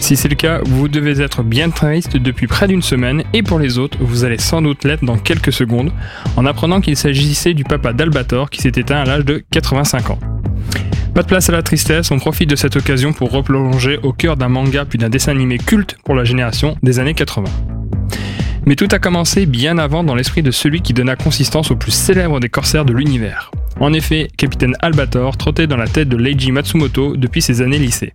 Si c'est le cas, vous devez être bien triste depuis près d'une semaine et pour les autres, vous allez sans doute l'être dans quelques secondes en apprenant qu'il s'agissait du papa d'Albator qui s'est éteint à l'âge de 85 ans. Pas de place à la tristesse, on profite de cette occasion pour replonger au cœur d'un manga puis d'un dessin animé culte pour la génération des années 80. Mais tout a commencé bien avant dans l'esprit de celui qui donna consistance au plus célèbre des corsaires de l'univers. En effet, Capitaine Albator trottait dans la tête de Leiji Matsumoto depuis ses années lycée.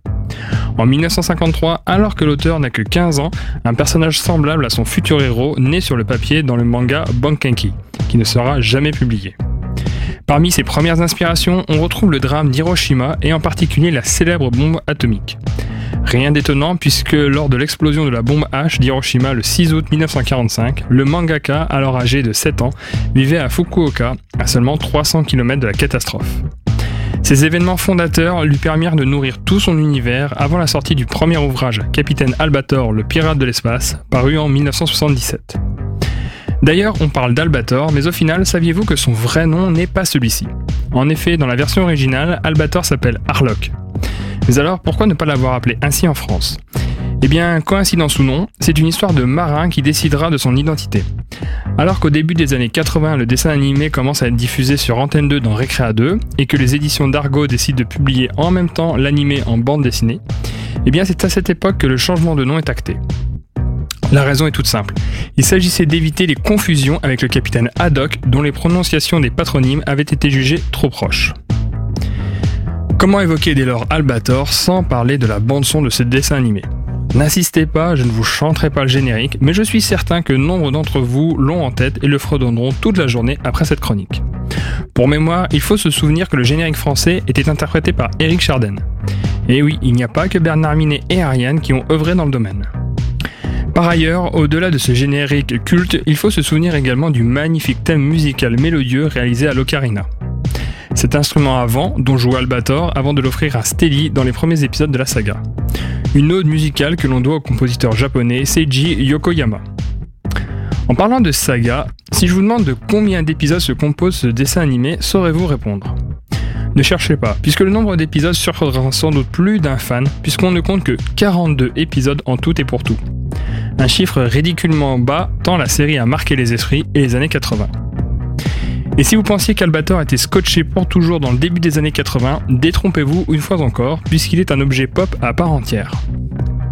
En 1953, alors que l'auteur n'a que 15 ans, un personnage semblable à son futur héros naît sur le papier dans le manga Bankenki, qui ne sera jamais publié. Parmi ses premières inspirations, on retrouve le drame d'Hiroshima et en particulier la célèbre bombe atomique. Rien d'étonnant puisque lors de l'explosion de la bombe H d'Hiroshima le 6 août 1945, le mangaka, alors âgé de 7 ans, vivait à Fukuoka, à seulement 300 km de la catastrophe. Ces événements fondateurs lui permirent de nourrir tout son univers avant la sortie du premier ouvrage, Capitaine Albator, le pirate de l'espace, paru en 1977. D'ailleurs, on parle d'Albator, mais au final, saviez-vous que son vrai nom n'est pas celui-ci? En effet, dans la version originale, Albator s'appelle Harlock. Mais alors, pourquoi ne pas l'avoir appelé ainsi en France? Eh bien, coïncidence ou non, c'est une histoire de marin qui décidera de son identité. Alors qu'au début des années 80, le dessin animé commence à être diffusé sur Antenne 2 dans Recrea 2, et que les éditions d'Argo décident de publier en même temps l'animé en bande dessinée, eh bien c'est à cette époque que le changement de nom est acté. La raison est toute simple. Il s'agissait d'éviter les confusions avec le capitaine Haddock dont les prononciations des patronymes avaient été jugées trop proches. Comment évoquer dès lors Albator sans parler de la bande-son de ce dessin animé? N'insistez pas, je ne vous chanterai pas le générique, mais je suis certain que nombre d'entre vous l'ont en tête et le fredonneront toute la journée après cette chronique. Pour mémoire, il faut se souvenir que le générique français était interprété par Eric Charden. Et oui, il n'y a pas que Bernard Minet et Ariane qui ont œuvré dans le domaine. Par ailleurs, au-delà de ce générique culte, il faut se souvenir également du magnifique thème musical mélodieux réalisé à l'ocarina. Cet instrument avant, dont joue Albator avant de l'offrir à Stelly dans les premiers épisodes de la saga une ode musicale que l'on doit au compositeur japonais Seiji Yokoyama. En parlant de saga, si je vous demande de combien d'épisodes se compose ce dessin animé, saurez-vous répondre Ne cherchez pas, puisque le nombre d'épisodes surprendra sans doute plus d'un fan, puisqu'on ne compte que 42 épisodes en tout et pour tout. Un chiffre ridiculement bas tant la série a marqué les esprits et les années 80. Et si vous pensiez qu'Albator était scotché pour toujours dans le début des années 80, détrompez-vous une fois encore, puisqu'il est un objet pop à part entière.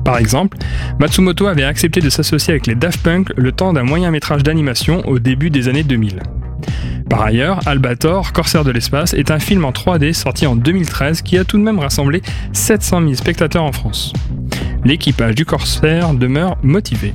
Par exemple, Matsumoto avait accepté de s'associer avec les Daft Punk le temps d'un moyen métrage d'animation au début des années 2000. Par ailleurs, Albator, Corsaire de l'espace, est un film en 3D sorti en 2013 qui a tout de même rassemblé 700 000 spectateurs en France. L'équipage du Corsaire demeure motivé.